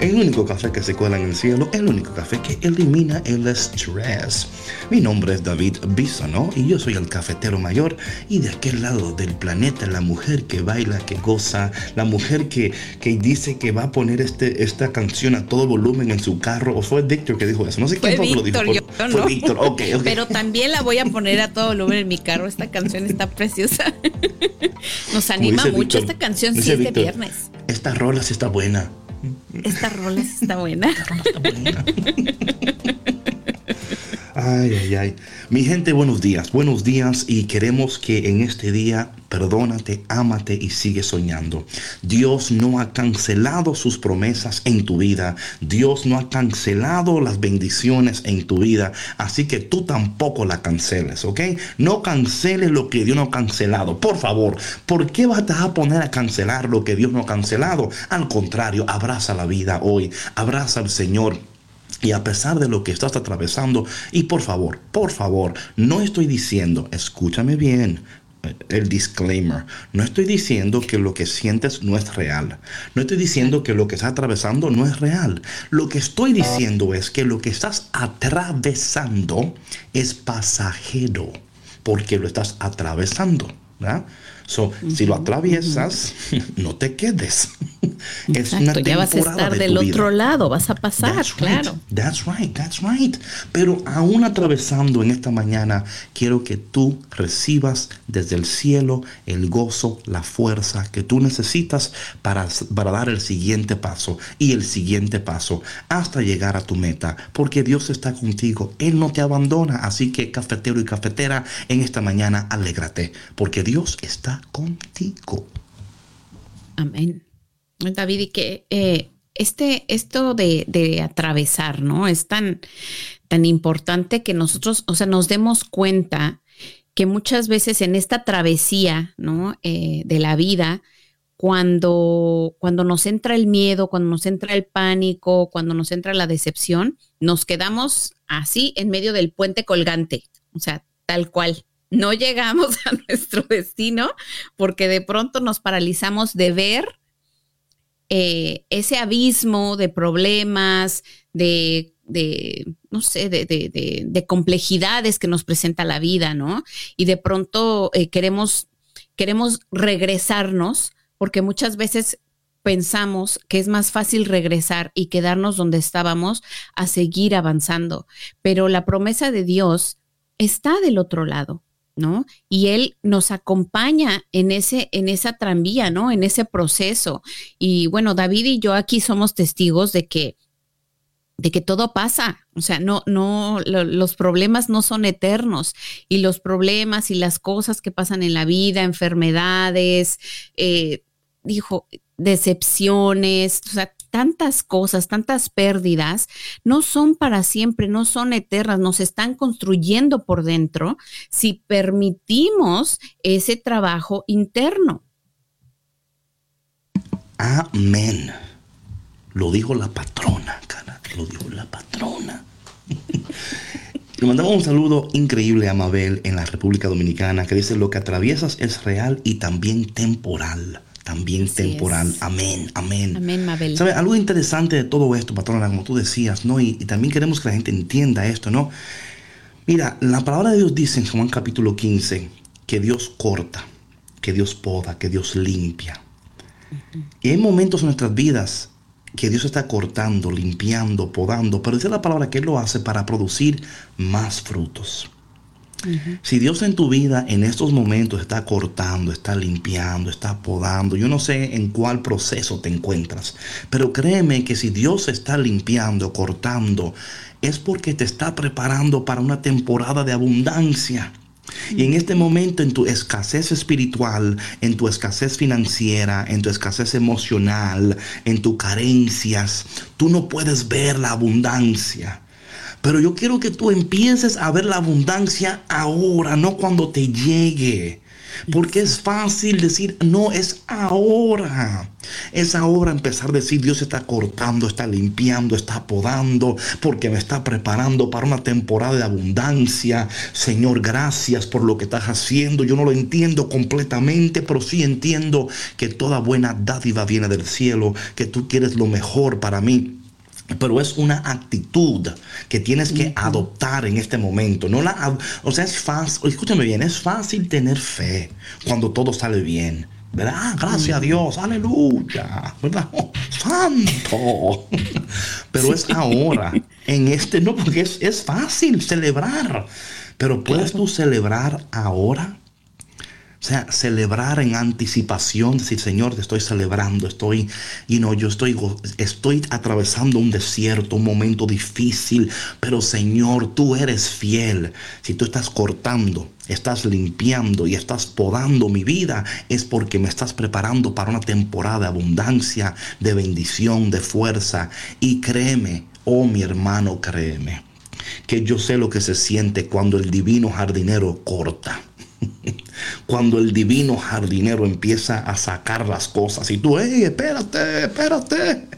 El único café que se cuela en el cielo, el único café que elimina el estrés. Mi nombre es David Bisonó y yo soy el cafetero mayor y de aquel lado del planeta la mujer que baila, que goza, la mujer que, que dice que va a poner este, esta canción a todo volumen en su carro. ¿O fue Víctor que dijo eso? No sé quién fue, lo dijo. fue Víctor, ok, ok. Pero también la voy a poner a todo volumen en mi carro. Esta canción está preciosa. <laughs> Nos anima mucho esta canción, sí, este viernes. Esta rola sí está buena. Esta rola está buena. Esta rola está buena. <laughs> Ay, ay, ay. Mi gente, buenos días, buenos días y queremos que en este día perdónate, ámate y sigue soñando. Dios no ha cancelado sus promesas en tu vida. Dios no ha cancelado las bendiciones en tu vida. Así que tú tampoco la canceles, ¿ok? No canceles lo que Dios no ha cancelado. Por favor, ¿por qué vas a poner a cancelar lo que Dios no ha cancelado? Al contrario, abraza la vida hoy. Abraza al Señor. Y a pesar de lo que estás atravesando, y por favor, por favor, no estoy diciendo, escúchame bien, eh, el disclaimer. No estoy diciendo que lo que sientes no es real. No estoy diciendo que lo que estás atravesando no es real. Lo que estoy diciendo es que lo que estás atravesando es pasajero porque lo estás atravesando. ¿verdad? So, Si lo atraviesas, no te quedes. <laughs> es una ya vas a estar del otro lado, vas a pasar, claro. That's right, that's right. Pero aún atravesando en esta mañana, quiero que tú recibas desde el cielo el gozo, la fuerza que tú necesitas para, para dar el siguiente paso y el siguiente paso hasta llegar a tu meta, porque Dios está contigo, Él no te abandona. Así que cafetero y cafetera, en esta mañana alégrate, porque Dios está contigo. Amén. David, y que eh, este, esto de, atravesar, ¿no? Es tan, tan importante que nosotros, o sea, nos demos cuenta que muchas veces en esta travesía, ¿no? Eh, de la vida, cuando, cuando nos entra el miedo, cuando nos entra el pánico, cuando nos entra la decepción, nos quedamos así en medio del puente colgante, o sea, tal cual, no llegamos <laughs> a nuestro destino porque de pronto nos paralizamos de ver eh, ese abismo de problemas, de, no sé, de, complejidades que nos presenta la vida, ¿no? Y de pronto eh, queremos, queremos regresarnos porque muchas veces pensamos que es más fácil regresar y quedarnos donde estábamos a seguir avanzando. Pero la promesa de Dios está del otro lado. ¿No? Y él nos acompaña en ese, en esa tranvía, ¿no? En ese proceso. Y bueno, David y yo aquí somos testigos de que, de que todo pasa. O sea, no, no, los problemas no son eternos. Y los problemas y las cosas que pasan en la vida, enfermedades, eh, dijo, decepciones, o sea, tantas cosas, tantas pérdidas, no son para siempre, no son eternas, nos están construyendo por dentro si permitimos ese trabajo interno. Amén. Lo dijo la patrona, cara. Lo dijo la patrona. <laughs> Le mandamos un saludo increíble a Mabel en la República Dominicana que dice lo que atraviesas es real y también temporal también temporal. Amén, amén. Amén, Mabel. ¿Sabe? Algo interesante de todo esto, patrona, como tú decías, ¿no? Y, también queremos que la gente entienda esto, ¿no? Mira, la palabra de Dios dice en Juan capítulo 15 que Dios corta, que Dios poda, que Dios limpia. Y hay momentos en nuestras vidas que Dios está cortando, limpiando, podando, pero dice la palabra que Él lo hace para producir más frutos. Si Dios en tu vida en estos momentos está cortando, está limpiando, está podando, yo no sé en cuál proceso te encuentras, pero créeme que si Dios está limpiando, cortando, es porque te está preparando para una temporada de abundancia. Y en este momento, en tu escasez espiritual, en tu escasez financiera, en tu escasez emocional, en tus carencias, tú no puedes ver la abundancia. Pero yo quiero que tú empieces a ver la abundancia ahora, no cuando te llegue. Porque es fácil decir, no, es ahora. Es ahora empezar a decir, Dios está cortando, está limpiando, está podando, porque me está preparando para una temporada de abundancia. Señor, gracias por lo que estás haciendo. Yo no lo entiendo completamente, pero sí entiendo que toda buena dádiva viene del cielo, que tú quieres lo mejor para mí. Pero es una actitud que tienes que adoptar en este momento. No la, o sea, es fácil, escúchame bien, es fácil tener fe cuando todo sale bien. ¿Verdad? Ah, gracias a Dios, aleluya, ¿verdad? Oh, <laughs> santo. <laughs> Pero es ahora, en este, no, porque es, es fácil celebrar. Pero ¿puedes tú celebrar ahora? O sea, celebrar en anticipación, decir, Señor, te estoy celebrando, estoy, you know, yo estoy, estoy atravesando un desierto, un momento difícil, pero Señor, tú eres fiel. Si tú estás cortando, estás limpiando y estás podando mi vida, es porque me estás preparando para una temporada de abundancia, de bendición, de fuerza. Y créeme, oh mi hermano, créeme, que yo sé lo que se siente cuando el divino jardinero corta. Cuando el divino jardinero empieza a sacar las cosas y tú, hey, espérate, espérate.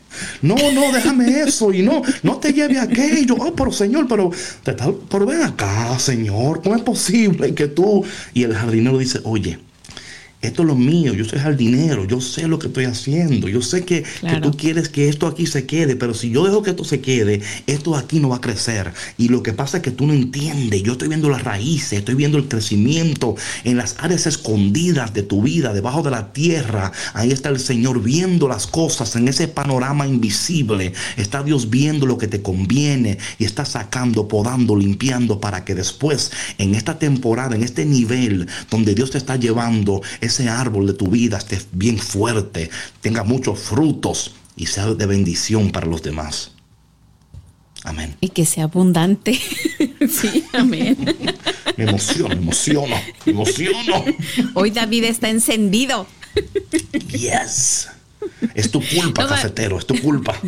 No, no, déjame eso y no, no te lleve aquello. Oh, pero Señor, pero, pero ven acá, Señor, ¿cómo es posible que tú? Y el jardinero dice, oye, esto es lo mío, yo soy jardinero, yo sé lo que estoy haciendo, yo sé que, tú quieres que esto aquí se quede, pero si yo dejo que esto se quede, esto aquí no va a crecer. Y lo que pasa es que tú no entiendes, yo estoy viendo las raíces, estoy viendo el crecimiento en las áreas escondidas de tu vida, debajo de la tierra. Ahí está el Señor viendo las cosas en ese panorama invisible. Está Dios viendo lo que te conviene y está sacando, podando, limpiando para que después, en esta temporada, en este nivel donde Dios te está llevando, ese árbol de tu vida esté bien fuerte, tenga muchos frutos y sea de bendición para los demás. Amén. Y que sea abundante. <laughs> sí, amén. <laughs> me emociono, me emociono, me emociono. Hoy David está encendido. yes. Es tu culpa, cafetero, es tu culpa.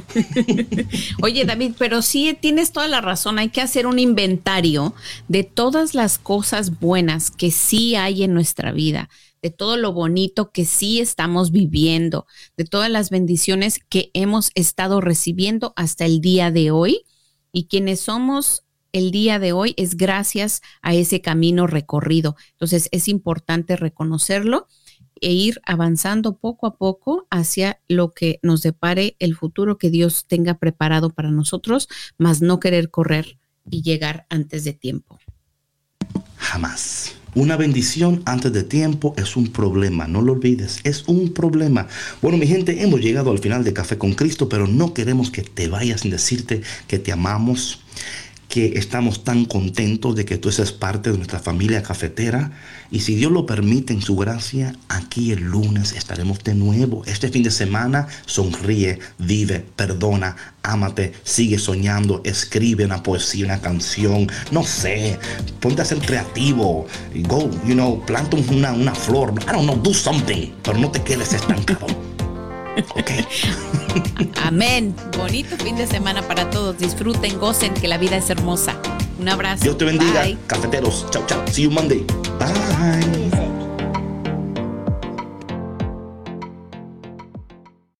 <laughs> Oye, David, pero sí tienes toda la razón. Hay que hacer un inventario de todas las cosas buenas que sí hay en nuestra vida, de todo lo bonito que sí estamos viviendo, de todas las bendiciones que hemos estado recibiendo hasta el día de hoy. Y quienes somos el día de hoy es gracias a ese camino recorrido. Entonces es importante reconocerlo e ir avanzando poco a poco hacia lo que nos depare el futuro que Dios tenga preparado para nosotros, más no querer correr y llegar antes de tiempo. Jamás. Una bendición antes de tiempo es un problema, no lo olvides, es un problema. Bueno, mi gente, hemos llegado al final de Café con Cristo, pero no queremos que te vayas sin decirte que te amamos, que estamos tan contentos de que tú seas parte de nuestra familia cafetera. Y si Dios lo permite en su gracia, aquí el lunes estaremos de nuevo. Este fin de semana sonríe, vive, perdona, ámate, sigue soñando, escribe una poesía, una canción, no sé, ponte a ser creativo. Go, you know, planta una, una flor. I don't know, do something, pero no te quedes estancado. Ok. <laughs> Amén. Bonito fin de semana para todos. Disfruten, gocen, que la vida es hermosa. Un abrazo. Dios te bendiga. Cafeteros. Chao, chao. See you Monday. Bye.